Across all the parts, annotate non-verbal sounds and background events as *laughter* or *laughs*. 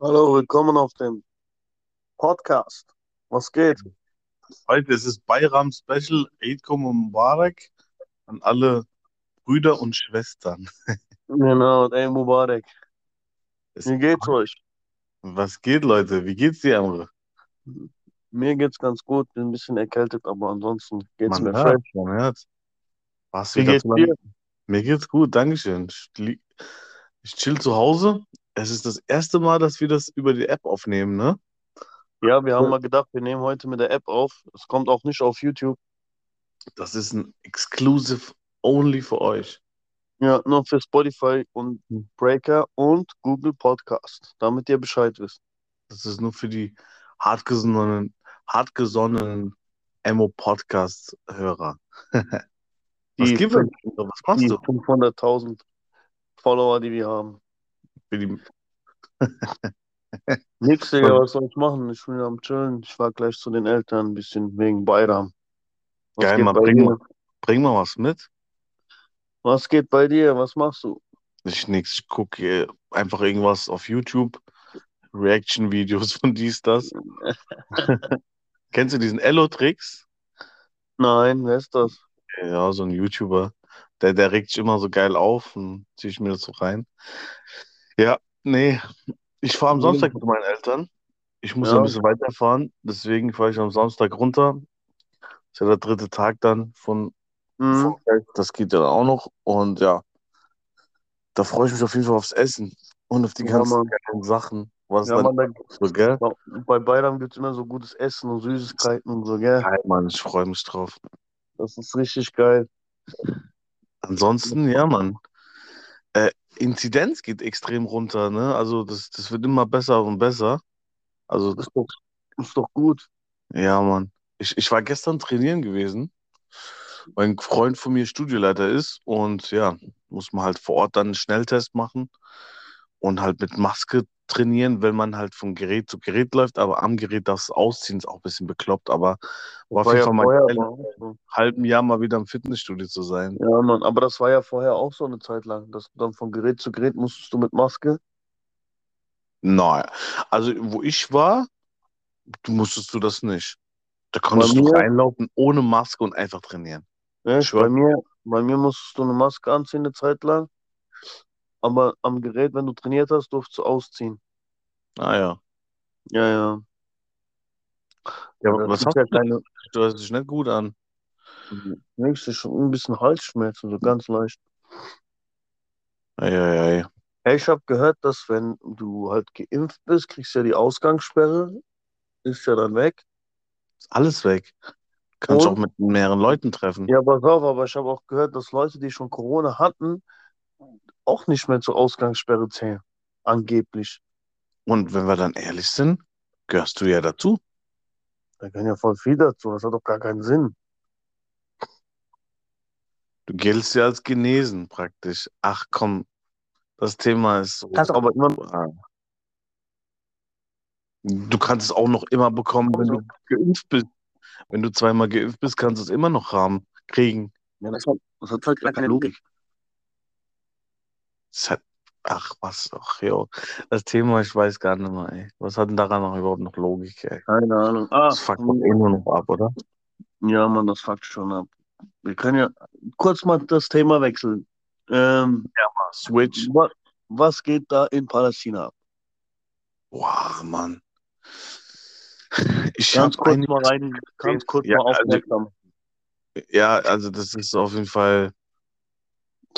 Hallo, willkommen auf dem Podcast. Was geht? Heute ist es Bayram Special Eid Mubarak an alle Brüder und Schwestern. *laughs* Genau, ey Mubarak. Wie geht's *laughs* euch? Was geht, Leute? Wie geht's dir, Amre? Mir geht's ganz gut, bin ein bisschen erkältet, aber ansonsten geht's Man mir hört, fresh. man hört. Warst Wie geht's dir? Mir geht's gut, Dankeschön. Ich chill zu Hause. Es ist das erste Mal, dass wir das über die App aufnehmen, ne? Ja, wir haben mal gedacht, wir nehmen heute mit der App auf. Es kommt auch nicht auf YouTube. Das ist ein Exclusive only für euch. Ja, nur für Spotify und Hm. Breaker und Google Podcast, damit ihr Bescheid wisst. Das ist nur für die hartgesonnenen, hartgesonnenen Emo-Podcast-Hörer. Was gibt es? Was machst du? 500.000 Follower, die wir haben. Die, *laughs* Nix, Digga, was soll ich machen? Ich bin am Chillen. Ich war gleich zu den Eltern, ein bisschen wegen Bayram. Was Geil, bei bring mal, bring mal was mit. Was geht bei dir? Was machst du? Ich nix, ich gucke einfach irgendwas auf YouTube, Reaction-Videos *laughs* von dies, das. *laughs* Kennst du diesen Ello-Tricks? Nein, wer ist das? Ja, so ein YouTuber. Der, der regt sich immer so geil auf und ziehe ich mir das so rein. Ja, nee, ich fahre am Samstag mit meinen Eltern. Ich muss ja ein bisschen weiterfahren, deswegen fahre ich am Samstag runter. Ist ja der dritte Tag dann von, Mhm. Das geht ja dann auch noch. Und ja, da freue ich mich auf jeden Fall aufs Essen und auf die Ja, ganzen Mann. Sachen. Was Ja, Mann, da, so, gell? bei Bayram gibt es immer so gutes Essen und Süßigkeiten und so, gell? Geil, Mann, ich freue mich drauf. Das ist richtig geil. Ansonsten, ja, Mann. Äh, Inzidenz geht extrem runter, ne? Also das, das wird immer besser und besser. Also, Ist doch, ist doch gut. ja, Mann. Ich, ich war gestern trainieren gewesen, weil ein Freund von mir Studioleiter ist und ja, muss man halt vor Ort dann einen Schnelltest machen und halt mit Maske trainieren, wenn man halt von Gerät zu Gerät läuft, aber am Gerät das Ausziehen ist auch ein bisschen bekloppt, aber war auf jeden ja Fall mal geil, halben Jahr mal wieder im Fitnessstudio zu sein. Ja, Mann, aber das war ja vorher auch so eine Zeit lang, dass du dann von Gerät zu Gerät musstest du mit Maske. Nein, also wo ich war, du musstest du das nicht. Da konntest Bei du mir- reinlaufen ohne Maske und einfach trainieren. Ja, bei mir, bei mir musstest du eine Maske anziehen eine Zeit lang. Aber am Gerät, wenn du trainiert hast, durfst du ausziehen. Ah ja. Ja, ja. Ja, Das was hast ja du? keine, Du hörst dich nicht gut an. nächste schon ein bisschen Halsschmerzen, so ganz leicht. Eieiei. Hey, ich habe gehört, dass wenn du halt geimpft bist, kriegst du ja die Ausgangssperre, ist ja dann weg. Ist alles weg. Kannst Und? auch mit mehreren Leuten treffen. Ja, pass auf, aber ich habe auch gehört, dass Leute, die schon Corona hatten, auch nicht mehr zur Ausgangssperre zählen. Angeblich. Und wenn wir dann ehrlich sind, gehörst du ja dazu. Da kann ja voll viel dazu. Das hat doch gar keinen Sinn. Du giltst ja als genesen praktisch. Ach komm, das Thema ist so. Kannst aber immer Ah. Du kannst es auch noch immer bekommen, wenn du geimpft bist. Wenn du zweimal geimpft bist, kannst du es immer noch haben, kriegen. Ja, das hat, das hat halt gar keine Logik. Es hat, ach was, ach jo. Das Thema, ich weiß gar nicht mehr, ey. Was hat denn daran noch überhaupt noch Logik, ey? Keine Ahnung. Ah, Das fuckt doch eh nur noch ab, oder? ja, Mann, das fuckt schon ab. Wir können ja kurz mal das Thema wechseln. Ähm, Switch. wa was geht da in Palästina ab? Wow, Mann. Ich Ganz kurz mal rein, ganz kurz Ja, mal also- aufmerksam. Ja, also das ist auf jeden Fall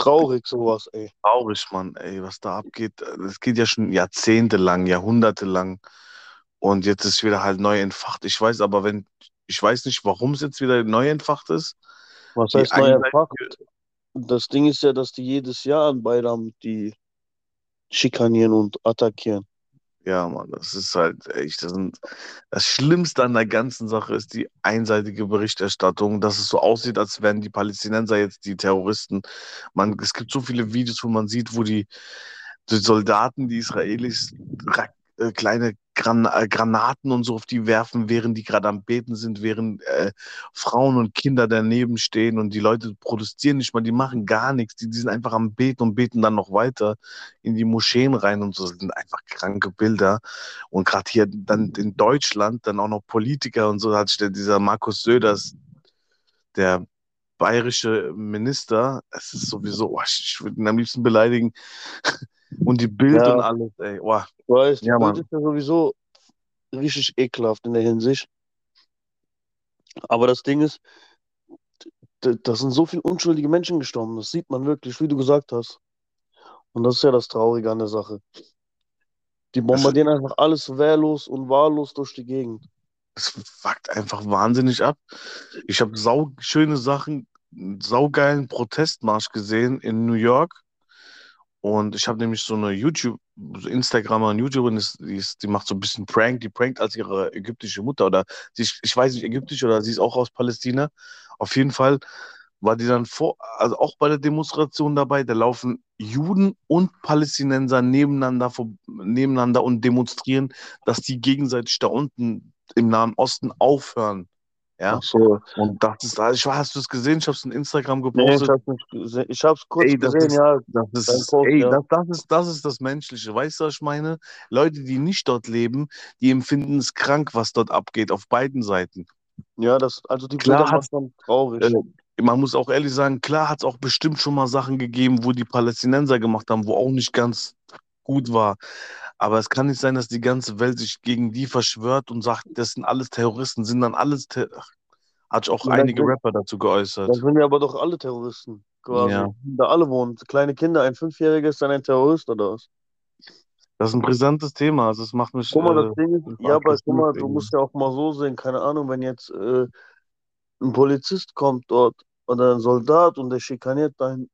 Traurig sowas, ey. traurig, Mann, ey, was da abgeht. Das geht ja schon jahrzehntelang, jahrhundertelang. Und jetzt ist wieder halt neu entfacht. Ich weiß aber, wenn, ich weiß nicht, warum es jetzt wieder neu entfacht ist. Was heißt neu erfacht? Das Ding ist ja, dass die jedes Jahr an Bayram die schikanieren und attackieren. Ja, Mann, das ist halt echt, das, sind, das Schlimmste an der ganzen Sache ist die einseitige Berichterstattung, dass es so aussieht, als wären die Palästinenser jetzt die Terroristen. Man, es gibt so viele Videos, wo man sieht, wo die, die Soldaten, die Israelis, ra- äh, kleine Gran äh, Granaten und so auf die werfen, während die gerade am Beten sind, während äh, Frauen und Kinder daneben stehen und die Leute protestieren nicht mal, die machen gar nichts, die, die sind einfach am Beten und beten dann noch weiter in die Moscheen rein und so, das sind einfach kranke Bilder. Und gerade hier dann in Deutschland, dann auch noch Politiker und so, hat sich dieser Markus Söders, der bayerische Minister, es ist sowieso, oh, ich, ich würde ihn am liebsten beleidigen. Und die Bild Ja. und alles, ey. Oh, Ich weiß, die Ja, Bild ist ja sowieso richtig ekelhaft in der Hinsicht. Aber das Ding ist, da sind so viele unschuldige Menschen gestorben. Das sieht man wirklich, wie du gesagt hast. Und das ist ja das Traurige an der Sache. Die bombardieren einfach alles wehrlos und wahllos durch die Gegend. es fuckt einfach wahnsinnig ab. Ich habe sauschöne Sachen, einen saugeilen Protestmarsch gesehen in New York. Und ich habe nämlich so eine YouTube, so Instagramer und YouTuberin, die, ist, die macht so ein bisschen Prank, die prankt als ihre ägyptische Mutter oder sie, ist- ich weiß nicht, ägyptisch oder sie ist auch aus Palästina. Auf jeden Fall war die dann vor, also auch bei der Demonstration dabei, da laufen Juden und Palästinenser nebeneinander, vor, nebeneinander und demonstrieren, dass die gegenseitig da unten im Nahen Osten aufhören. Ja, Ach so. und das ist, also ich hast du es gesehen? Ich habe es in Instagram Nee, ich gepostet. gesehen. Ich hab's kurz Ey, das gesehen, ist- ja. Das ist, Post, ey, ja. das, das ist, das ist das Menschliche. Weißt du, was ich meine? Leute, die nicht dort leben, die empfinden es krank, was dort abgeht, auf beiden Seiten. Ja, das, also die Klar Bilder schon traurig. Äh, man muss auch ehrlich sagen, klar hat es auch bestimmt schon mal Sachen gegeben, wo die Palästinenser gemacht haben, wo auch nicht ganz gut war. Aber es kann nicht sein, dass die ganze Welt sich gegen die verschwört und sagt, das sind alles Terroristen, sind dann alles Ter Hat auch das einige sind- Rapper dazu geäußert. Dann sind ja aber doch alle Terroristen. Quasi. Ja. Da alle wohnen. Kleine Kinder, ein Fünfjähriger ist dann ein Terrorist oder was? Das ist ein brisantes Thema. Also das macht mich. Guck mal, äh, das Ding ist, ja, aber guck mal, du musst ja auch mal so sehen, keine Ahnung, wenn jetzt äh, ein Polizist kommt dort oder ein Soldat und der schikaniert deinen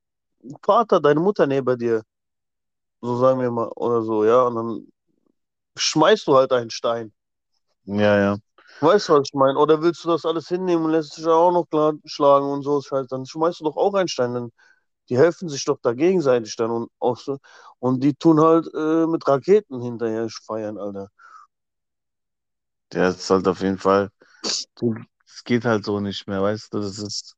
Vater, deine Mutter neben dir, so sagen wir mal, oder so, ja, und dann schmeißt du halt einen Stein. Ja, ja. Weißt du, was ich meine? Oder willst du das alles hinnehmen und lässt dich auch noch klar schlagen und so Scheiße, dann schmeißt du doch auch einen Stein. Dann, die helfen sich doch da gegenseitig dann und auch so, und die tun halt äh, mit Raketen hinterher feiern, Alter. Der ist halt auf jeden Fall. Es geht halt so nicht mehr, weißt du? Das ist.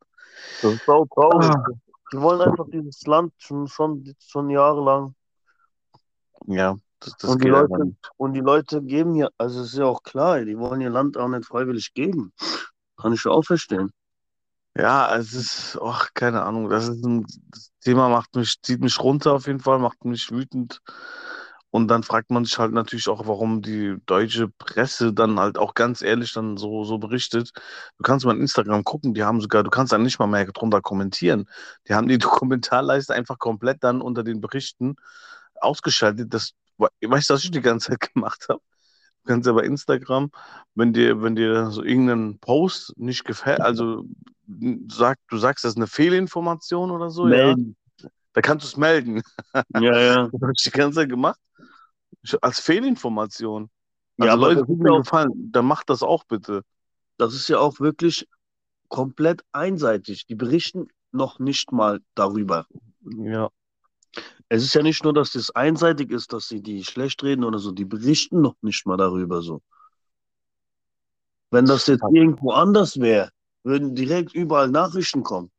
Das ist auch traurig. Ah. Die wollen einfach dieses Land schon, schon, schon jahrelang. Ja, das, das Und die Leute-. Und die Leute geben ja, also es ist ja auch klar, die wollen ihr Land auch nicht freiwillig geben. Kann ich auch verstehen. Ja, es ist, ach, keine Ahnung. Das ist ein das Thema, macht mich, zieht mich runter auf jeden Fall, macht mich wütend. Und dann fragt man sich halt natürlich auch, warum die deutsche Presse dann halt auch ganz ehrlich dann so, so berichtet. Du kannst mal in Instagram gucken, die haben sogar, du kannst dann nicht mal mehr drunter kommentieren. Die haben die *laughs* Kommentarleiste einfach komplett dann unter den Berichten ausgeschaltet. Das, weißt du, was ich die ganze Zeit *laughs* gemacht habe? Du kannst ja bei Instagram, wenn dir, wenn dir so irgendein Post nicht gefällt, also sag, du sagst, das ist eine Fehlinformation oder so, Melden. ja, da kannst du es melden. *laughs* Ja, ja. Das habe ich die ganze Zeit gemacht. Als Fehlinformation. Ja, Also aber Leute, das mir ja auch- gefallen, dann macht das auch bitte. Das ist ja auch wirklich komplett einseitig. Die berichten noch nicht mal darüber. Ja, Es ist ja nicht nur, dass das einseitig ist, dass sie die schlecht reden oder so, die berichten noch nicht mal darüber so. Wenn das jetzt irgendwo anders wäre, würden direkt überall Nachrichten kommen.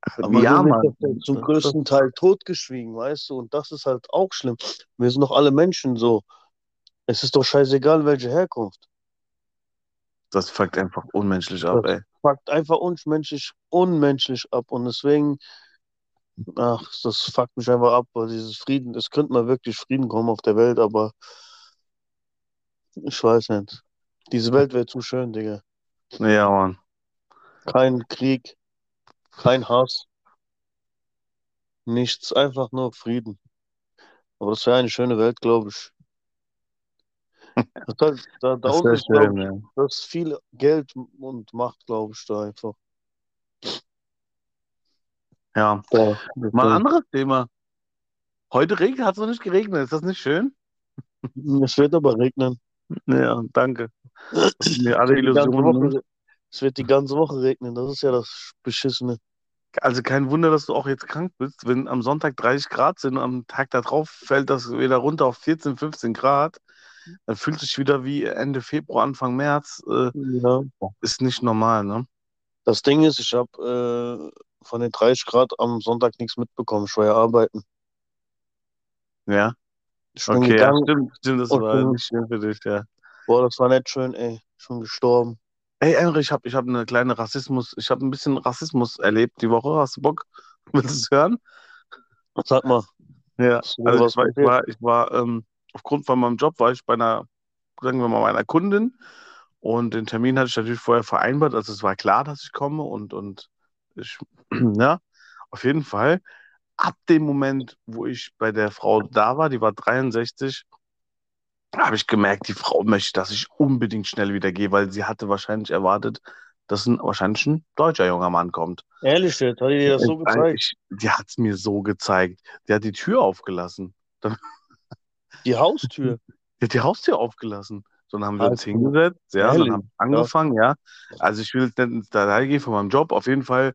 Aber ja, Mann. das zum größten Teil totgeschwiegen, weißt du, und das ist halt auch schlimm. Wir sind doch alle Menschen so. Es ist doch scheißegal, welche Herkunft. Das fuckt einfach unmenschlich ab, ey. Fuckt einfach unmenschlich, unmenschlich ab und deswegen, ach, das fuckt mich einfach ab, weil dieses Frieden, es könnte mal wirklich Frieden kommen auf der Welt, aber ich weiß nicht. Diese Welt wäre zu schön, Digga. Ja, Mann. Kein Krieg, kein Hass, nichts, einfach nur Frieden. Aber das wäre eine schöne Welt, glaube ich. *laughs* Da, da Das unten glaub schön, ich, ja. das ist viel Geld und Macht, glaube ich, da einfach. Ja. Da, Mal ein anderes Thema. Heute regnet, hat es noch nicht geregnet. Ist das nicht schön? Es wird aber regnen. Ja, danke. Mir Es alle wird die ganze Illusionen. ne? Woche, es wird die ganze Woche regnen. Das ist ja das Beschissene. Also kein Wunder, dass du auch jetzt krank bist, wenn am Sonntag 30 Grad sind und am Tag darauf fällt das wieder runter auf 14, 15 Grad. dann fühlt sich wieder wie Ende Februar, Anfang März. Äh, Ja. ist nicht normal, ne? Das Ding ist, ich habe äh, von den 30 Grad am Sonntag nichts mitbekommen. Ich war ja arbeiten. Ja. Ich bin Okay, ja, stimmt, stimmt, das und war nicht schön für dich, ja. Boah, das war nicht schön, ey. Schon gestorben. Ey, Emre, ich habe ich hab eine kleine Rassismus, ich habe ein bisschen Rassismus erlebt die Woche. Hast du Bock? *laughs* Willst du es hören? Sag mal. Ja, also ich war, ich war, ich war ähm, aufgrund von meinem Job war ich bei einer, sagen wir mal, meiner Kundin und den Termin hatte ich natürlich vorher vereinbart, also es war klar, dass ich komme und, und ich, *clears throat* ja, auf jeden Fall. Ab dem Moment, wo ich bei der Frau da war, die war 63, habe ich gemerkt, die Frau möchte, dass ich unbedingt schnell wieder gehe, weil sie hatte wahrscheinlich erwartet, dass ein, wahrscheinlich ein deutscher junger Mann kommt. Ehrlich jetzt, hat die dir das so gezeigt? Die hat es mir so gezeigt. Die hat die Tür aufgelassen. *laughs* Die Haustür. Die hat die Haustür aufgelassen. So, dann haben wir uns Alter. hingesetzt, ja, dann haben wir angefangen, ja. Also ich will jetzt nicht ins Detail gehen von meinem Job, auf jeden Fall,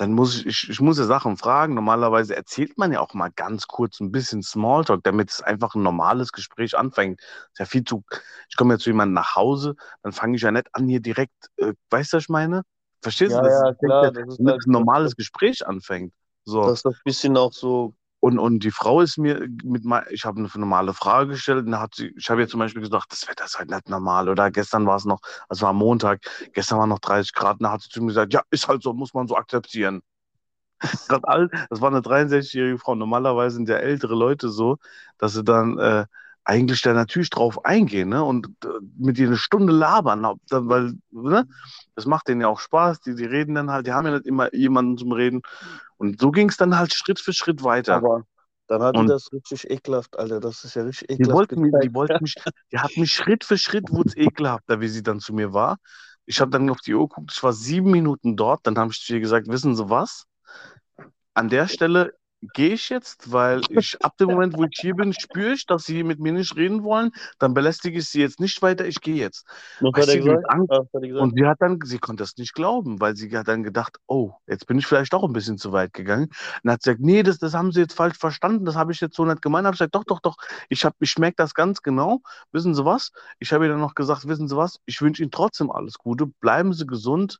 dann muss ich, ich, ich muss ja Sachen fragen. Normalerweise erzählt man ja auch mal ganz kurz ein bisschen Smalltalk, damit es einfach ein normales Gespräch anfängt. Ist ja viel zu, ich komme ja zu jemandem nach Hause, dann fange ich ja nicht an, hier direkt, äh, weißt du, was ich meine? Verstehst Ja, du? Das ja, ist- klar, das ist damit halt- ein normales Gespräch anfängt. So. Dass das bisschen auch so. Und, und die Frau ist mir mit mein, ich habe eine normale Frage gestellt und hat sie, ich habe ihr zum Beispiel gesagt, das Wetter ist halt nicht normal. Oder gestern war es noch, es war Montag, gestern war noch 30 Grad, und da hat sie zu mir gesagt, ja, ist halt so, muss man so akzeptieren. *laughs* Das war eine 63-jährige Frau. Normalerweise sind ja ältere Leute so, dass sie dann äh, eigentlich da natürlich drauf eingehen, ne? Und äh, mit ihr eine Stunde labern, weil, ne? Das macht denen ja auch Spaß, die, die reden dann halt, die haben ja nicht immer jemanden zum Reden. Und so ging es dann halt Schritt für Schritt weiter. Aber dann hat die Und- das richtig ekelhaft, Alter. Das ist ja richtig Die ekelhaft. wollte, mir, die gezeigt. wollte mich, die hat mich Schritt für Schritt, wurde es ekelhafter, wie sie dann zu mir war. Ich habe dann auf die Uhr geguckt, ich war sieben Minuten dort, dann habe ich zu ihr gesagt, wissen Sie was? An der Stelle gehe ich jetzt, weil ich ab dem Moment, wo ich hier bin, spüre ich, dass Sie mit mir nicht reden wollen, dann belästige ich Sie jetzt nicht weiter, ich gehe jetzt. Weißt hat er gesagt? Und sie hat dann, sie konnte das nicht glauben, weil sie hat dann gedacht, oh, jetzt bin ich vielleicht auch ein bisschen zu weit gegangen. Und hat sie gesagt, nee, das, das haben sie jetzt falsch verstanden, das habe ich jetzt so nicht gemeint. Habe ich gesagt, doch, doch, doch, ich, hab- ich merke das ganz genau. Wissen Sie was? Ich habe ihr dann noch gesagt, wissen Sie was? Ich wünsche Ihnen trotzdem alles Gute, bleiben Sie gesund,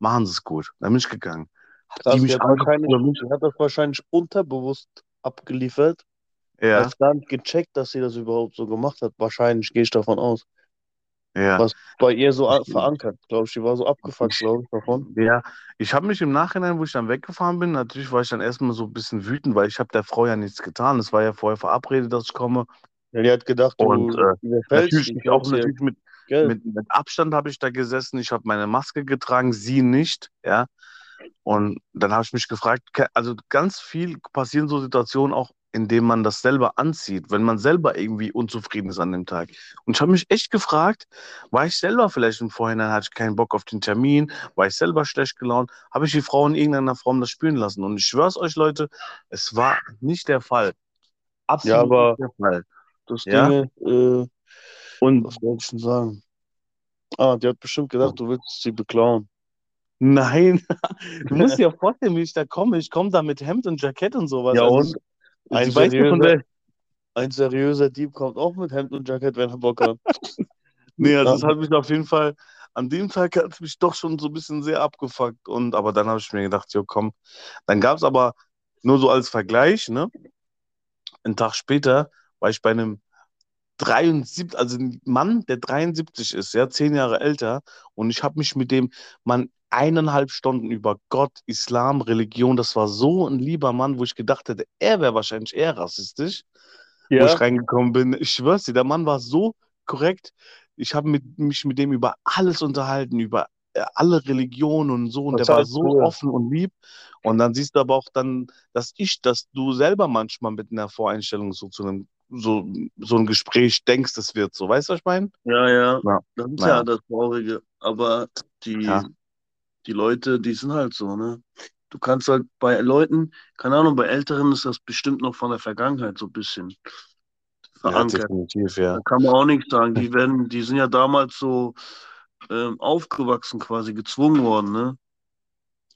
machen Sie es gut. Dann bin ich gegangen. Hat hat angeguckt, wahrscheinlich, hat das wahrscheinlich unterbewusst abgeliefert. ja, Hat gar nicht gecheckt, dass sie das überhaupt so gemacht hat. Wahrscheinlich gehe ich davon aus. ja. Was bei ihr so verankert, glaube ich. Die war so abgefuckt, glaube ich, davon. Ja, ich habe mich im Nachhinein, wo ich dann weggefahren bin, natürlich war ich dann erstmal so ein bisschen wütend, weil ich habe der Frau ja nichts getan. Es war ja vorher verabredet, dass ich komme. Ja, die hat gedacht, du Und, äh, Natürlich ich auch natürlich mit, mit, mit Abstand habe ich da gesessen. Ich habe meine Maske getragen, sie nicht, ja. Und dann habe ich mich gefragt, also ganz viel passieren so Situationen auch, indem man das selber anzieht, wenn man selber irgendwie unzufrieden ist an dem Tag. Und ich habe mich echt gefragt, war ich selber vielleicht im Vorhinein, hatte ich keinen Bock auf den Termin, war ich selber schlecht gelaunt, habe ich die Frau in irgendeiner Form das spüren lassen. Und ich schwöre es euch, Leute, es war nicht der Fall. Absolut Ja, aber- nicht der Fall. Das Ja. Ding äh, Und was wollte ich denn sagen? Ah, die hat bestimmt gedacht, du willst sie beklauen. Nein, *laughs* du musst dir ja vorstellen, wie ich da komme. Ich komme da mit Hemd und Jackett und sowas. Ja, Also und? ich- Ein ja seriöser, der, ein seriöser Dieb kommt auch mit Hemd und Jackett, wenn er Bock hat. *laughs* nee, also das Ja. hat mich auf jeden Fall, an dem Tag hat es mich doch schon so ein bisschen sehr abgefuckt. Und, aber dann habe ich mir gedacht, jo, komm. Dann gab es aber, nur so als Vergleich, ne? Einen Tag später war ich bei einem 73, also ein Mann, der 73 ist, ja, zehn Jahre älter. Und ich habe mich mit dem Mann eineinhalb Stunden über Gott, Islam, Religion, das war so ein lieber Mann, wo ich gedacht hätte, er wäre wahrscheinlich eher rassistisch. wo Ja, ich reingekommen bin. Ich schwör's dir, der Mann war so korrekt. Ich habe mich mit dem über alles unterhalten, über äh, alle Religionen und so. Und Das der war so cool. offen und lieb. Und dann siehst du aber auch dann, dass ich, dass du selber manchmal mit einer Voreinstellung so zu einem, so, so ein Gespräch denkst, es wird so. Weißt du, was ich meine? ja, ja. Ja. Das ist Ja. ja das Traurige. Aber die, Ja. Die Leute, die sind halt so, ne? Du kannst halt bei Leuten, keine Ahnung, bei Älteren ist das bestimmt noch von der Vergangenheit so ein bisschen verankert. definitiv, ja. Da kann man auch nichts sagen. Die werden, die sind ja damals so ähm, aufgewachsen, quasi gezwungen worden, ne?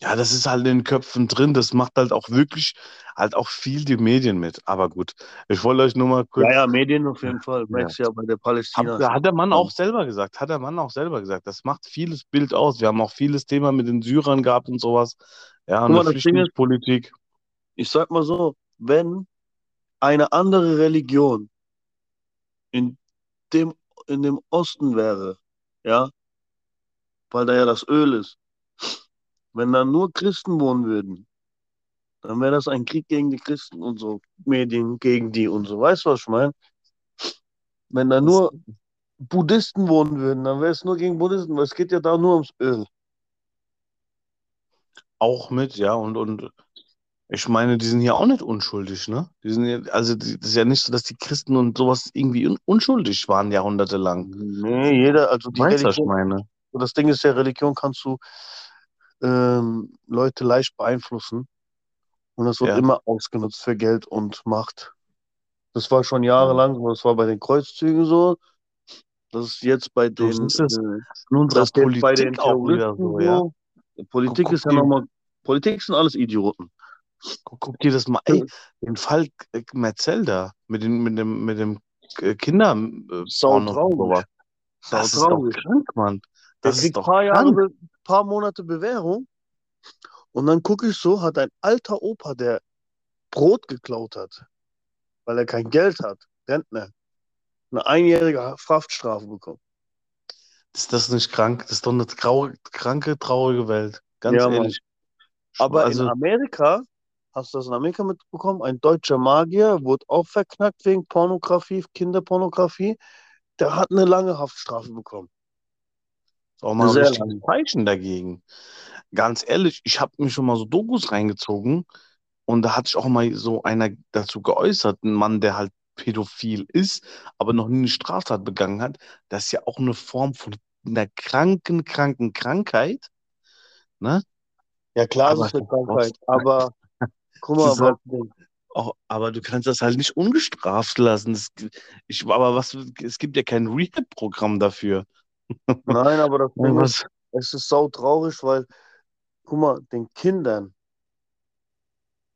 Ja, das ist halt in den Köpfen drin. Das macht halt auch wirklich halt auch viel die Medien mit. Aber gut, ich wollte euch nur mal Ja, kurz. ja, Medien auf jeden Fall. Ja. Merkst ja bei der Hat, Palästina. hat der Mann auch selber gesagt, hat der Mann auch selber gesagt. Das macht vieles Bild aus. Wir haben auch vieles Thema mit den Syrern gehabt und sowas. Ja, und das ist, Flüchtlingspolitik. ich sag mal so, wenn eine andere Religion in dem, in dem Osten wäre, ja, weil da ja das Öl ist, wenn da nur Christen wohnen würden, dann wäre das ein Krieg gegen die Christen und so, Medien gegen die und so. Weißt du, was ich meine? Wenn da nur Buddhisten wohnen würden, dann wäre es nur gegen Buddhisten, weil es geht ja da nur ums Öl. auch mit, ja, und, und ich meine, die sind ja auch nicht unschuldig, ne? Die sind ja, also die, das ist ja nicht so, dass die Christen und sowas irgendwie un unschuldig waren jahrhundertelang. Nee, jeder, also die du, was ich Religion, meine? das Ding ist ja, Religion kannst du ähm, Leute leicht beeinflussen und das wird Ja, immer ausgenutzt für Geld und Macht. Das war schon ja. jahrelang so, das war bei den Kreuzzügen so, das ist jetzt bei den, siehst es äh, das ist jetzt bei den Politik auch wieder so, ja. so. Politik guck ist ja nochmal, Politik sind alles Idioten. guck, guck dir das mal, ey, den Fall äh, Metzelder mit dem, mit dem, mit dem Kinderporno Sau traurig, sau Das ist doch traurig. krank, Mann. Der Das ist kriegt doch paar Jahre, krank. Be paar Monate Bewährung und dann gucke ich so, hat ein alter Opa, der Brot geklaut hat, weil er kein Geld hat, Rentner, eine einjährige Haftstrafe bekommen. Ist das nicht krank? Das ist doch eine trau kranke, traurige Welt. Ganz Ja, Mann. ehrlich. Aber in Also, Amerika, hast du das in Amerika mitbekommen? Ein deutscher Magier wurde auch verknackt wegen Pornografie, Kinderpornografie. Der hat eine lange Haftstrafe bekommen. Ist auch mal ein sehr richtiges lange. Zeichen dagegen. Ganz ehrlich, ich habe mir schon mal so Dokus reingezogen und da hat sich auch mal so einer dazu geäußert, ein Mann, der halt pädophil ist, aber noch nie eine Straftat begangen hat. Das ist ja auch eine Form von einer kranken, kranken Krankheit, ne? Ja, klar, Aber ist eine Krankheit, *laughs* aber guck mal, halt was, auch, aber du kannst das halt nicht ungestraft lassen. Das, ich, aber was, es gibt ja kein Rehab-Programm dafür. Nein, aber *laughs* das Ding ist, es ist sau traurig, weil, guck mal, den Kindern,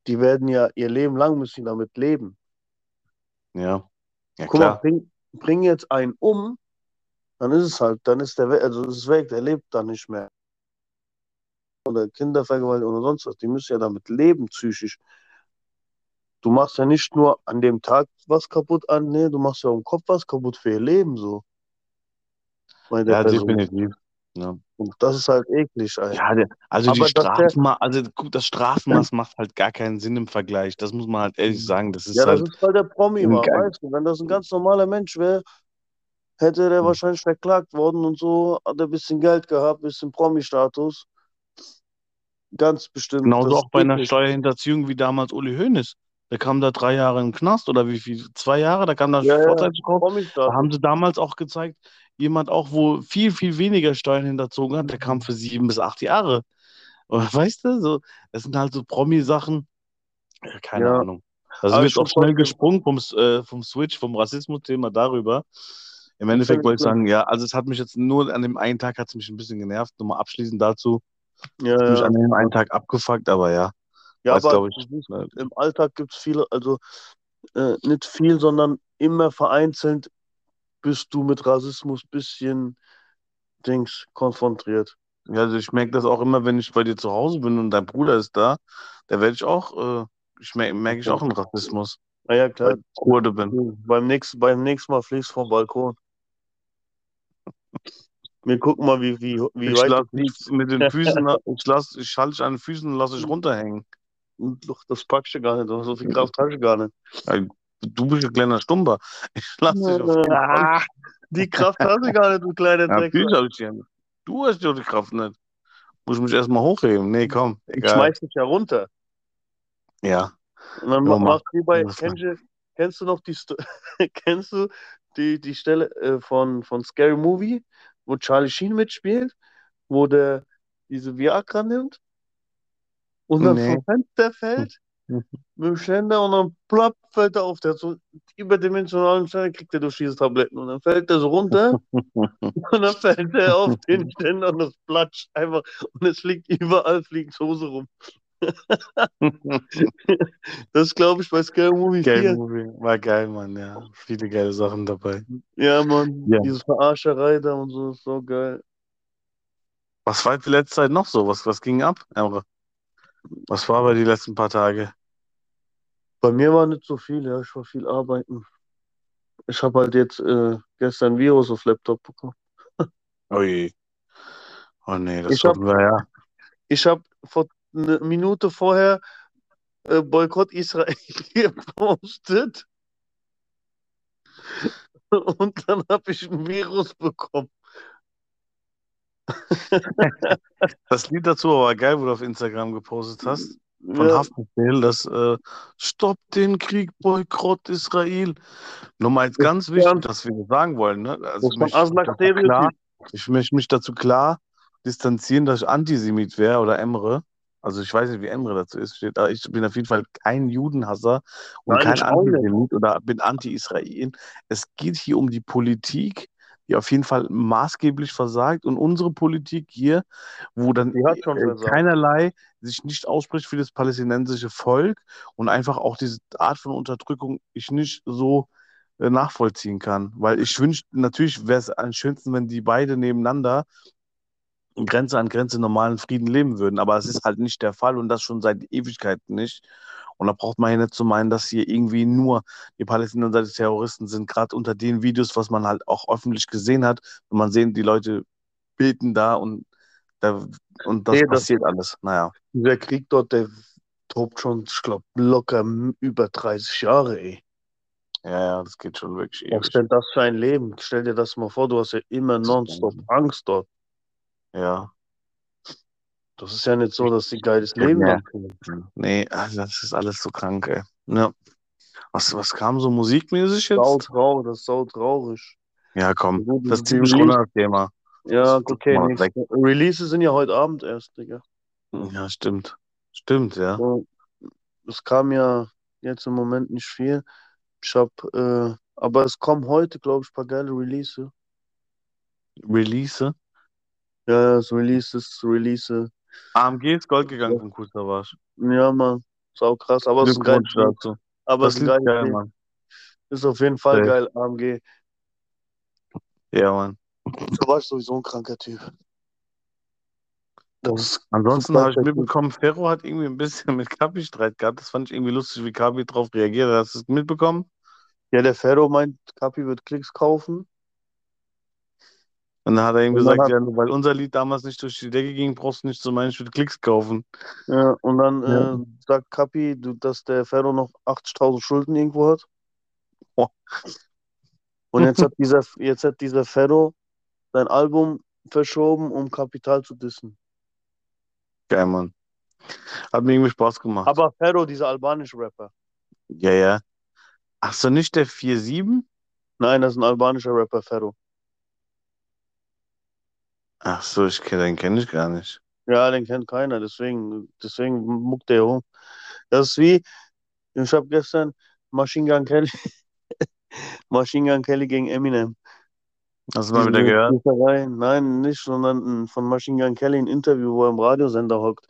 die werden ja ihr Leben lang müssen damit leben. Ja, ja Guck mal, klar. bring, bring jetzt einen um, dann ist es halt, dann ist der weg, also ist es weg, der lebt dann nicht mehr. Oder Kindervergewaltigung oder sonst was, die müssen ja damit leben, psychisch. Du machst ja nicht nur an dem Tag was kaputt an, nee, du machst ja im Kopf was kaputt für ihr Leben so, bei der Ja, Person. definitiv. Ja. Und das ist halt eklig, ey. Ja, also die Aber Strafma also gut, das Strafmaß macht halt gar keinen Sinn im Vergleich. Das muss man halt ehrlich sagen. Das ist ja, das halt ist, weil der Promi war, weißt du, wenn das ein ganz normaler Mensch wäre, hätte der wahrscheinlich verklagt worden und so, hat er ein bisschen Geld gehabt, ein bisschen Promi-Status. Ganz bestimmt, genauso das auch bei einer. Steuerhinterziehung wie damals Uli Hoeneß. Der kam da drei Jahre in den Knast oder wie viel? Zwei Jahre, da kam da Ja, ja, vorzeitig raus. Da haben sie damals auch gezeigt, jemand auch, wo viel, viel weniger Steuern hinterzogen hat, der kam für sieben bis acht Jahre. *laughs* Weißt du, so, das sind halt so Promi-Sachen, ja, keine Ja, Ahnung. Da sind wir jetzt auch schnell gesprungen vom, äh, vom Switch, vom Rassismus-Thema darüber. Im Endeffekt wollte ich sagen, ja, also es hat mich jetzt nur an dem einen Tag hat es mich ein bisschen genervt. Nochmal abschließend dazu. Ja, Hat mich ja. an dem einen Tag abgefuckt, aber ja, Ja, weiß aber ich. ne, im Alltag gibt es viele, also äh, nicht viel, sondern immer vereinzelt bist du mit Rassismus bisschen Dings konfrontiert. Ja, also ich merke das auch immer, wenn ich bei dir zu Hause bin und dein Bruder ist da, da werde ich auch, äh, ich merke merk ich auch einen Rassismus, Na ja, weil klar, ich Kurde bin. du beim nächsten, beim nächsten Mal fliegst vom Balkon. Wir gucken mal, wie, wie, wie Ich weit du fliegst. mit den *laughs* Füßen, ich lass, ich halte dich an den Füßen und lasse dich runterhängen. Doch, das packst du gar nicht, so viel Kraft hast du gar nicht. Ja, Du bist ein kleiner Stumper. Ich lasse dich auf. Ah, die Kraft hast du gar nicht, du kleiner Ja, ich die Hände. Du hast ja die Kraft nicht. Muss ich mich erstmal hochheben. Nee, komm, Ich egal. schmeiß dich ja runter. Ja, Und dann ja, ma- mach. machst du bei, kennst du, kennst du noch die, *laughs* kennst du die, die Stelle äh, von, von Scary Movie, wo Charlie Sheen mitspielt, wo der diese Viagra nimmt und dann Nee. vom Fenster fällt? Mit dem Ständer und dann plopp fällt er auf. Der hat so überdimensionalen Ständer, kriegt er durch diese Tabletten und dann fällt er so runter *laughs* und dann fällt er auf den Ständer und das platscht einfach und es fliegt überall, fliegt Soße rum. *laughs* Das glaube ich bei Scary Movie Geil 4. Movie. War geil, Mann, ja. Viele geile Sachen dabei. Ja, Mann, Ja. diese Verarscherei da und so ist so geil. Was war die letzte Zeit noch so? Was, was ging ab, Emre? Was war bei die letzten paar Tage? Bei mir war nicht so viel, ja, ich war viel arbeiten. Ich habe halt jetzt äh, gestern ein Virus auf Laptop bekommen. *laughs* Oh je. Oh nee, das Ich hab- wir ja. Ich habe vor eine Minute vorher äh, Boykott Israel *laughs* gepostet. Und dann habe ich ein Virus bekommen. *laughs* Das Lied dazu war geil, wo du auf Instagram gepostet hast. Von Ja, Haftbefehl, das äh, Stopp den Krieg, Boykott Israel. Nur mal jetzt ganz wichtig, dass wir sagen wollen. Ne? Also ich möchte mich Aslak dazu klar, ich möchte mich dazu klar distanzieren, dass ich Antisemit wäre oder Emre. Also ich weiß nicht, wie Emre dazu ist. Steht, aber ich bin auf jeden Fall kein Judenhasser und Nein, kein. Antisemit oder bin Anti-Israel. Es geht hier um die Politik, die auf jeden Fall maßgeblich versagt und unsere Politik hier, wo dann äh, keinerlei sich nicht ausspricht für das palästinensische Volk und einfach auch diese Art von Unterdrückung ich nicht so äh, nachvollziehen kann. Weil ich wünsche, natürlich wäre es am schönsten, wenn die beide nebeneinander Grenze an Grenze normalen Frieden leben würden. Aber es ist halt nicht der Fall und das schon seit Ewigkeiten nicht. Und da braucht man ja nicht zu meinen, dass hier irgendwie nur die Palästinenser die Terroristen sind, gerade unter den Videos, was man halt auch öffentlich gesehen hat. Und man sehen, die Leute beten da und, da, und das Nee, das- passiert alles. Naja. Dieser Krieg dort, der tobt schon, ich glaube, locker über 30 Jahre, ey. Ja, ja, das geht schon wirklich Was ewig. ist denn das für ein Leben? Stell dir das mal vor, du hast ja immer nonstop Angst dort. Ja. Das ist ja nicht so, dass die geiles Ja, Leben ja. dann führen. Nee, also das ist alles so krank, ey. Ja. Was, was kam so musikmäßig Sau jetzt? traurig, das ist sau traurig. Ja, komm, Gut, das Release- runter, das Thema. Ja, Das- okay. Releases sind ja heute Abend erst, Digga. Ja, stimmt. Stimmt, ja. So, es kam ja jetzt im Moment nicht viel. Ich hab, äh, aber es kommen heute, glaube ich, ein paar geile Releases. Release. Ja, ja, so Releases, Release. AMG ist Gold gegangen vom Kusterwasch. Ja, Mann, sau krass, aber es ist Lied. dazu. Aber es ist geil, Lied. Mann. Ist auf jeden Fall Safe. geil, AMG. Ja, Mann. Da war ich sowieso ein kranker Typ. Ansonsten habe ich mitbekommen, Ferro hat irgendwie ein bisschen *laughs* mit Kapi Streit gehabt. Das fand ich irgendwie lustig, wie Kapi drauf reagiert. hat. Hast du es mitbekommen? Ja, der Ferro meint, Kapi wird Klicks kaufen. Und dann hat er ihm gesagt, hat- ja, weil unser Lied damals nicht durch die Decke ging, brauchst du nicht zu meinen, ich würde Klicks kaufen. Ja, und dann Ja. äh, sagt Kapi, dass der Ferro noch 80.000 Schulden irgendwo hat. Oh. Und jetzt hat *laughs* dieser, jetzt hat dieser Ferro sein Album verschoben, um Kapital zu dissen. Geil, Mann. Hat mir irgendwie Spaß gemacht. Aber Ferro, dieser albanische Rapper. ja, ja. Ach so, nicht der 4-7? Nein, das ist ein albanischer Rapper, Ferro. Ach so, ich kenn, den kenne ich gar nicht. Ja, den kennt keiner, deswegen, deswegen muckt der rum. Das ist wie, ich habe gestern Machine Gun Kelly, *laughs* Machine Gun Kelly gegen Eminem. Hast du mal wieder gehört? Nein, nicht, sondern von Machine Gun Kelly ein Interview, wo er im Radiosender hockt.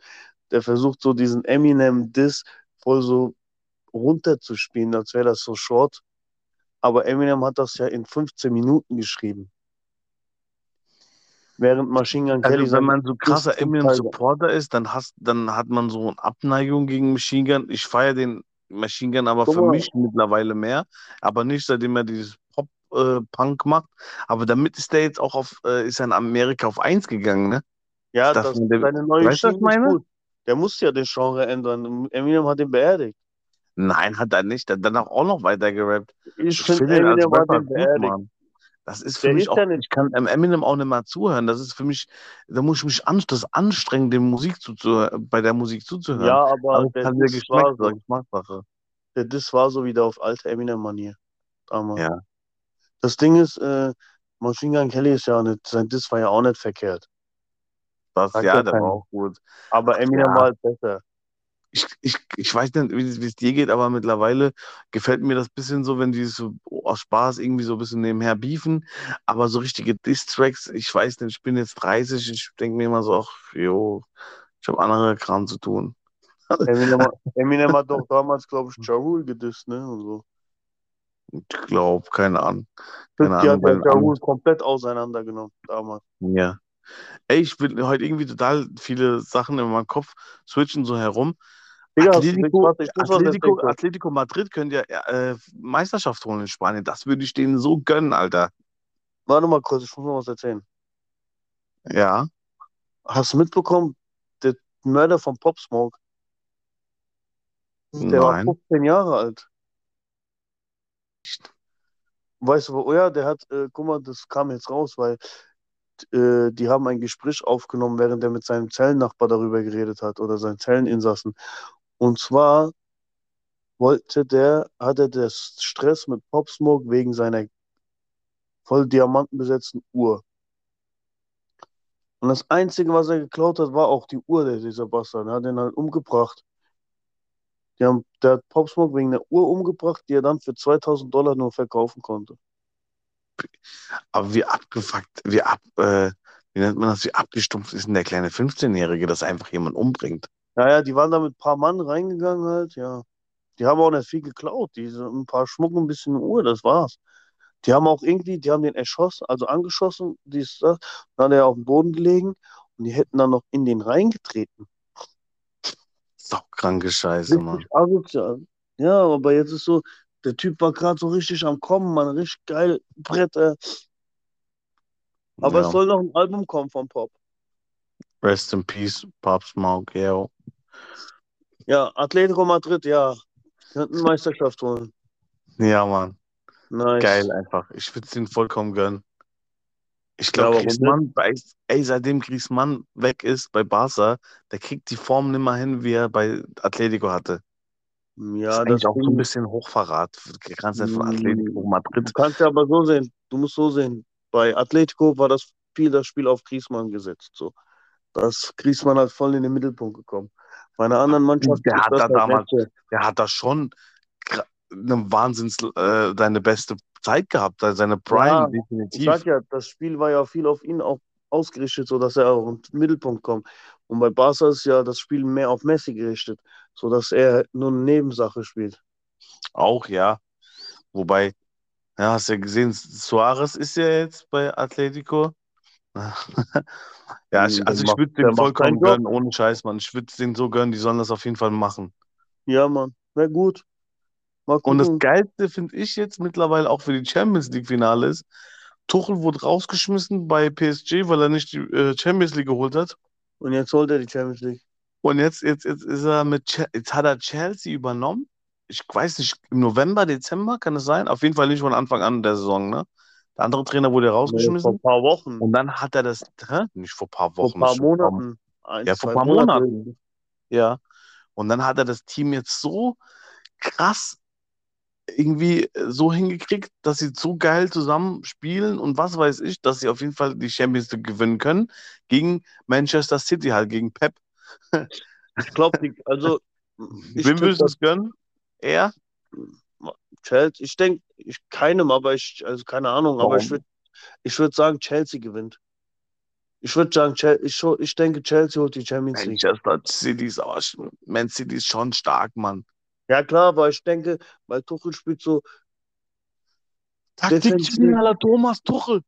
Der versucht so diesen Eminem-Diss voll so runterzuspielen, als wäre das so short. Aber Eminem hat das ja in 15 Minuten geschrieben. Während Machine Gun Kelly Also, wenn man so krasser Eminem-Supporter ist, dann, hast, dann hat man so eine Abneigung gegen Machine Gun. Ich feiere den Machine Gun aber Guck für mal. mich mittlerweile mehr. Aber nicht, seitdem er dieses Pop-Punk macht. Aber damit ist der jetzt auch auf, äh, ist er in Amerika auf 1 gegangen, ne? Ja, Das das, dem- seine neue Weißt Schiene meine? ist gut. Der muss ja den Genre ändern. Eminem hat ihn beerdigt. Nein, hat er nicht. Der hat danach auch noch weiter gerappt. Ich Ich finde, als Eminem hat ihn beerdigt. Mann. Das ist für Der mich ist auch, ich kann Eminem auch nicht mal zuhören. Das ist für mich, da muss ich mich an, das anstrengen, dem Musik zuzuhören, bei der Musik zuzuhören. Ja, aber Aber der das ja Diss war so. Geschmackssache. Der Diss war so wieder auf alte Eminem-Manier. damals. Ja. Das Ding ist, äh, Machine Gun Kelly ist ja auch nicht, sein Diss war ja auch nicht verkehrt. Das, Sagt ja, der keiner. war auch gut. Aber Eminem ja. war halt besser. Ich, ich, ich weiß nicht, wie es dir geht, aber mittlerweile gefällt mir das bisschen so, wenn die so aus Spaß irgendwie so ein bisschen nebenher beefen. Aber so richtige Diss-Tracks, ich weiß nicht, ich bin jetzt 30, ich denke mir immer so, ach, jo, ich habe andere Kram zu tun. *laughs* Eminem, hat- Eminem hat doch damals, glaube ich, Ja Rule gedisst, ne? Und so. Ich glaube, keine Ahnung. Keine 50 hat Ahnung, bei ja. Rule komplett auseinandergenommen damals. Ja. Ey, ich will heute irgendwie total viele Sachen in meinem Kopf switchen so herum. Digga, Atletico, Atletico. Atletico Madrid könnte ja äh, Meisterschaft holen in Spanien. Das würde ich denen so gönnen, Alter. Warte mal kurz, ich muss noch was erzählen. Ja. Hast du mitbekommen, der Mörder von Pop Smoke, der war Nein. 15 Jahre alt. Weißt du, oh ja, der hat, äh, guck mal, das kam jetzt raus, weil äh, die haben ein Gespräch aufgenommen, während er mit seinem Zellennachbar darüber geredet hat oder seinen Zelleninsassen. Und zwar wollte der, hatte der Stress mit Pop Smoke wegen seiner voll diamantenbesetzten Uhr. Und das Einzige, was er geklaut hat, war auch die Uhr, der, dieser Bastard. Er hat ihn halt umgebracht. Die haben, der hat Pop Smoke wegen der Uhr umgebracht, die er dann für 2000 Dollar nur verkaufen konnte. Aber wie abgefuckt, wie ab, äh, wie nennt man das, wie abgestumpft ist denn der kleine 15-Jährige, dass einfach jemand umbringt? Naja, die waren da mit ein paar Mann reingegangen halt, ja. Die haben auch nicht viel geklaut. Die, so ein paar Schmuck ein bisschen Uhr, das war's. Die haben auch irgendwie, die haben den erschossen, also angeschossen, dies, das. Dann hat er auf dem Boden gelegen und die hätten dann noch in den reingetreten. Saukranke Scheiße, Mann. Asozial. Ja, aber jetzt ist so, der Typ war gerade so richtig am Kommen, man, richtig geil, Bretter. Aber Ja. es soll noch ein Album kommen von Pop. Rest in Peace, Pop Smoke, yeah. Ja, Atletico Madrid, ja. Könnten Meisterschaft holen. Ja, Mann. Nice. Geil einfach. Ich würde es ihnen vollkommen gönnen. Ich Ja, glaube, Griezmann, weiß- ey, seitdem Griezmann weg ist bei Barca, der kriegt die Form nicht mehr hin, wie er bei Atletico hatte. Das ist Ja, das auch so ein bisschen Hochverrat. Die ganze Zeit von Mm. Atletico Madrid. du kannst ja aber so sehen, du musst so sehen. Bei Atletico war das Spiel, das Spiel auf Griezmann gesetzt. So. Da ist Griezmann halt voll in den Mittelpunkt gekommen. Bei einer anderen Mannschaft Der hat da halt damals-. Der hat da schon eine Wahnsinns, äh, seine beste Zeit gehabt, seine Prime, Ja, Ich definitiv. sag ja, das Spiel war ja viel auf ihn auch ausgerichtet, sodass er auch im Mittelpunkt kommt. Und bei Barca ist ja das Spiel mehr auf Messi gerichtet, sodass er nur eine Nebensache spielt. Auch, ja. Wobei, ja, hast ja gesehen, Suarez ist ja jetzt bei Atletico. *laughs* ja, ich, also ich würde den vollkommen gönnen, ohne Scheiß, Mann. Ich würde es denen so gönnen, die sollen das auf jeden Fall machen. Ja, Mann, wäre gut. Und das. Geilste finde ich jetzt mittlerweile auch für die Champions League-Finale ist, Tuchel wurde rausgeschmissen bei PSG, weil er nicht die äh, Champions League geholt hat. Und jetzt holt er die Champions League. Und jetzt, jetzt, jetzt ist er mit, Che- jetzt hat er Chelsea übernommen. Ich weiß nicht, im November, Dezember kann es sein? Auf jeden Fall nicht von Anfang an der Saison, ne? Der andere Trainer wurde Nee, vor rausgeschmissen. ein paar Wochen. Und dann hat er das, hä? Nicht vor ein paar Vor ein Wochen, paar Monaten. Ein, Ja, vor ein paar Monate. Monaten. Ja. Und dann hat er das Team jetzt so krass irgendwie äh, so hingekriegt, dass sie so geil zusammen spielen und was weiß ich, dass sie auf jeden Fall die Champions League gewinnen können gegen Manchester City halt, gegen Pep. Ich glaube, also *laughs* ich Wem würdest du das es gönnen? Er? Chelsea. Ich denke, ich keinem, aber ich, also keine Ahnung, aber ich Warum? würde ich würd sagen, Chelsea gewinnt. Ich würde sagen, ich, ich denke, Chelsea holt die Champions League. Manchester City ist sch- Man City ist schon stark, Mann. Ja, klar, aber ich denke, weil Tuchel spielt so, Taktikkrimineller Thomas Tuchel.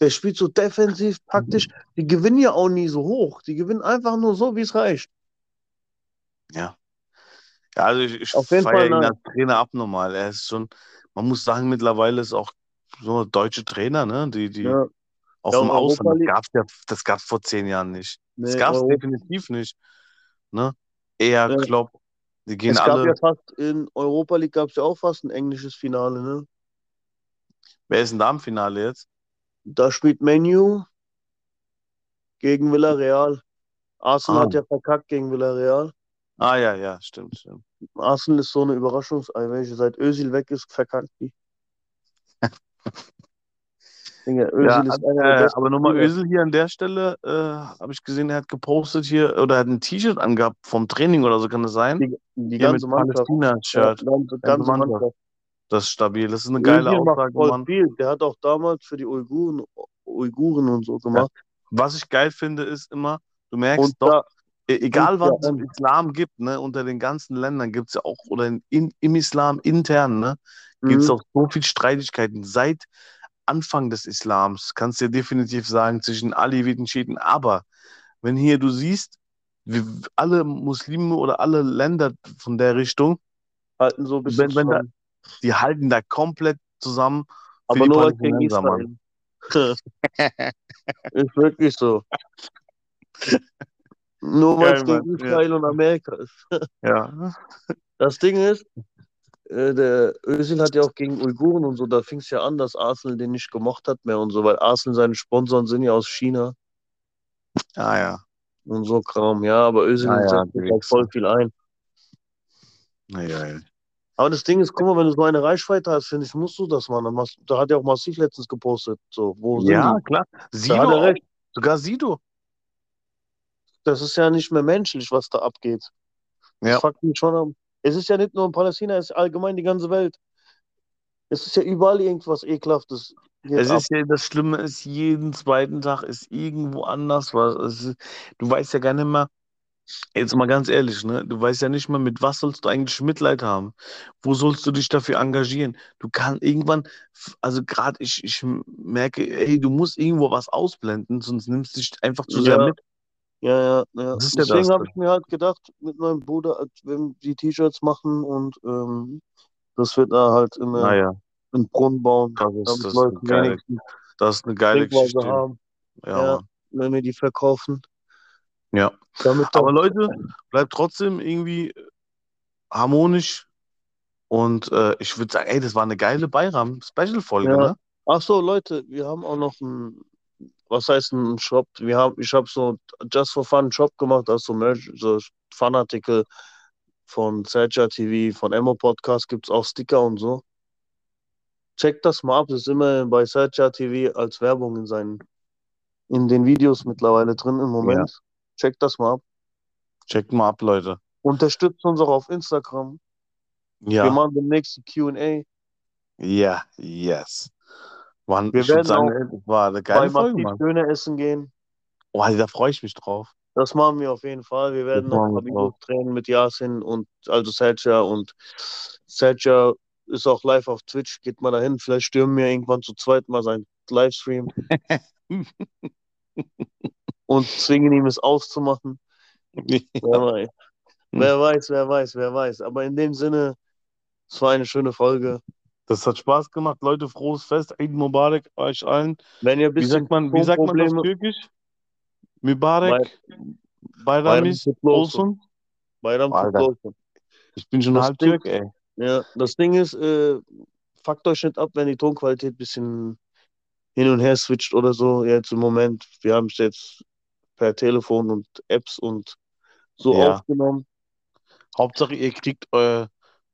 der spielt so defensiv, taktisch. Die gewinnen ja auch nie so hoch. Die gewinnen einfach nur so, wie es reicht. Ja. Ja, also ich, ich feiere ihn nein. als Trainer abnormal. Er ist schon, man muss sagen, mittlerweile ist auch so deutsche Trainer, ne? Die, die Ja, auch Ja, im Ausland, das League- gab's ja, das gab's vor zehn Jahren nicht. Das nee, gab's Euro- definitiv nicht. Ne? Er, Ja. Klopp, die gehen es gab alle. ja fast, in Europa League gab es ja auch fast ein englisches Finale, ne? Wer ist denn da im Finale jetzt? Da spielt Menu gegen Villarreal. Arsenal Ah. hat ja verkackt gegen Villarreal. Ah ja, ja, stimmt, stimmt. Arsenal ist so eine Überraschungsei, welche seit Özil weg ist, verkackt die. *laughs* Ja, Özil ist einer äh, aber nochmal. Özil hier an der Stelle, äh, habe ich gesehen, er hat gepostet hier, oder er hat ein T-Shirt angehabt vom Training oder so, kann das sein? Die, die ganze Mannschaft. Ja, Palästina-Shirt. ganze, Ganze ganze Mannschaft. Mannschaft. Das ist stabil. Das ist eine geile Özil Aussage, Mann. viel. Der hat auch damals für die Uiguren, Uiguren und so gemacht. Was ich geil finde, ist immer, du merkst Und doch, da, egal und was es im Islam gibt, ne, unter den ganzen Ländern gibt es ja auch, oder in, im Islam intern, ne, gibt es Mhm. auch so viel Streitigkeiten. Seit Anfang des Islams kannst du ja definitiv sagen, zwischen Aleviten, Schiiten. Aber wenn hier du siehst, wie alle Muslime oder alle Länder von der Richtung, halten so ein bisschen wenn, wenn da, die halten da komplett zusammen Aber nur gegen. Israel. *laughs* ist wirklich so. *laughs* Nur weil es gegen Mann. Ja. Israel und Amerika ist. Ja. *laughs* Das Ding ist, äh, der Özil hat ja auch gegen Uiguren und so, da fing es ja an, dass Arsenal den nicht gemocht hat mehr und so, weil Arsenal seine Sponsoren sind ja aus China Ah ja. und so Kram. Ja, aber Özil Ja, ja, halt voll viel ein. Ja, ja. Aber das Ding ist, guck mal, wenn du so eine Reichweite hast, finde ich, musst du das machen. Da hat er auch massiv letztens gepostet. So, wo Ja, klar. Sido hat auch. recht. Sogar Sido. Das ist ja nicht mehr menschlich, was da abgeht. Das Ja. fuckt mich schon ab. Es ist ja nicht nur in Palästina, es ist allgemein die ganze Welt. Es ist ja überall irgendwas Ekelhaftes. Es ab. ist ja, das Schlimme ist, jeden zweiten Tag ist irgendwo anders was. Ist, du weißt ja gar nicht mehr, jetzt mal ganz ehrlich, ne? Du weißt ja nicht mehr, mit was sollst du eigentlich Mitleid haben? Wo sollst du dich dafür engagieren? Du kannst irgendwann, also gerade ich, ich merke, ey, du musst irgendwo was ausblenden, sonst nimmst du dich einfach zu sehr Ja. mit. Ja, ja, ja. Das Deswegen habe ich mir halt gedacht, mit meinem Bruder, als wenn die T-Shirts machen und ähm, das wird da halt immer Naja, einen Brunnen bauen, das ist, das Leute eine geile, das ist eine geile Geschichte. haben, Ja, Ja. Wenn wir die verkaufen. Ja. Damit Aber Leute, bleibt trotzdem irgendwie harmonisch. Und äh, ich würde sagen, ey, das war eine geile Bayram-Special-Folge, Ja. ne? ach so, Leute, wir haben auch noch einen, was heißt ein Shop? Wir haben, ich habe so Just for Fun einen Shop gemacht, da ist so Merch, so Fanartikel von Serja TV, von Emo Podcast gibt's auch Sticker und so. Checkt das mal ab, das ist immer bei Serja TV als Werbung in seinen, in den Videos mittlerweile drin im Moment. Checkt das mal ab. Checkt mal ab, Leute. Unterstützt uns auch auf Instagram. Wir Ja, machen demnächst ein Q&A. ja, yes. Wann, Wir werden sagen, auch war eine Bei geile Folge, Massiv Mann. Döner essen gehen. Oh, da freue ich mich drauf. Das machen wir auf jeden Fall. Wir werden Das noch Habibus drehen mit Yasin und also Sergio und Sergio ist auch live auf Twitch. Geht mal dahin. Vielleicht stürmen wir irgendwann zu zweit mal seinen Livestream *laughs* und zwingen ihm es auszumachen. Wer weiß. Wer weiß, wer weiß, wer weiß. Aber in dem Sinne, es war eine schöne Folge. Das hat Spaß gemacht, Leute. Frohes Fest. Eid Mubarak euch allen. Wenn ihr Wie sagt man, wie sagt man das türkisch? Mubarak, Bayram Bayramis, olsun. Bayram olsun. Ich bin schon Das halb Türk, ey. Ja, das Ding ist, äh, fuckt euch nicht ab, wenn die Tonqualität ein bisschen hin und her switcht oder so. Jetzt im Moment, wir haben es jetzt per Telefon und Apps und so Ja. aufgenommen, Hauptsache, ihr kriegt äh,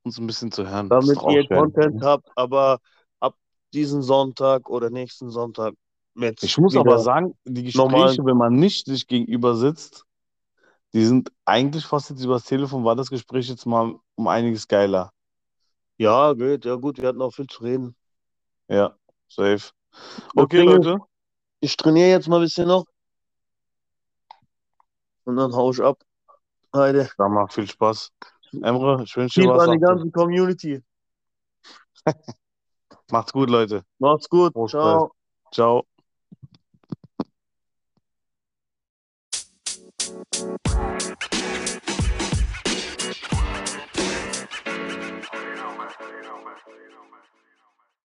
uns ein bisschen zu hören. Damit ihr schön. Content habt, aber ab diesen Sonntag oder nächsten Sonntag wird's Ich muss aber sagen, die Gespräche, normal- wenn man nicht sich gegenüber sitzt, die sind eigentlich fast jetzt übers Telefon, war das Gespräch jetzt mal um einiges geiler. Ja, geht, ja gut, wir hatten auch viel zu reden. Ja, safe. Okay, ist- Leute. Ich trainiere jetzt mal ein bisschen noch und dann hau ich ab. Heide. Dann mal viel Spaß. Emre, ich wünsche dir was. an die ganze Community. *laughs* Macht's gut, Leute. Macht's gut. Prost, Ciao. Ciao.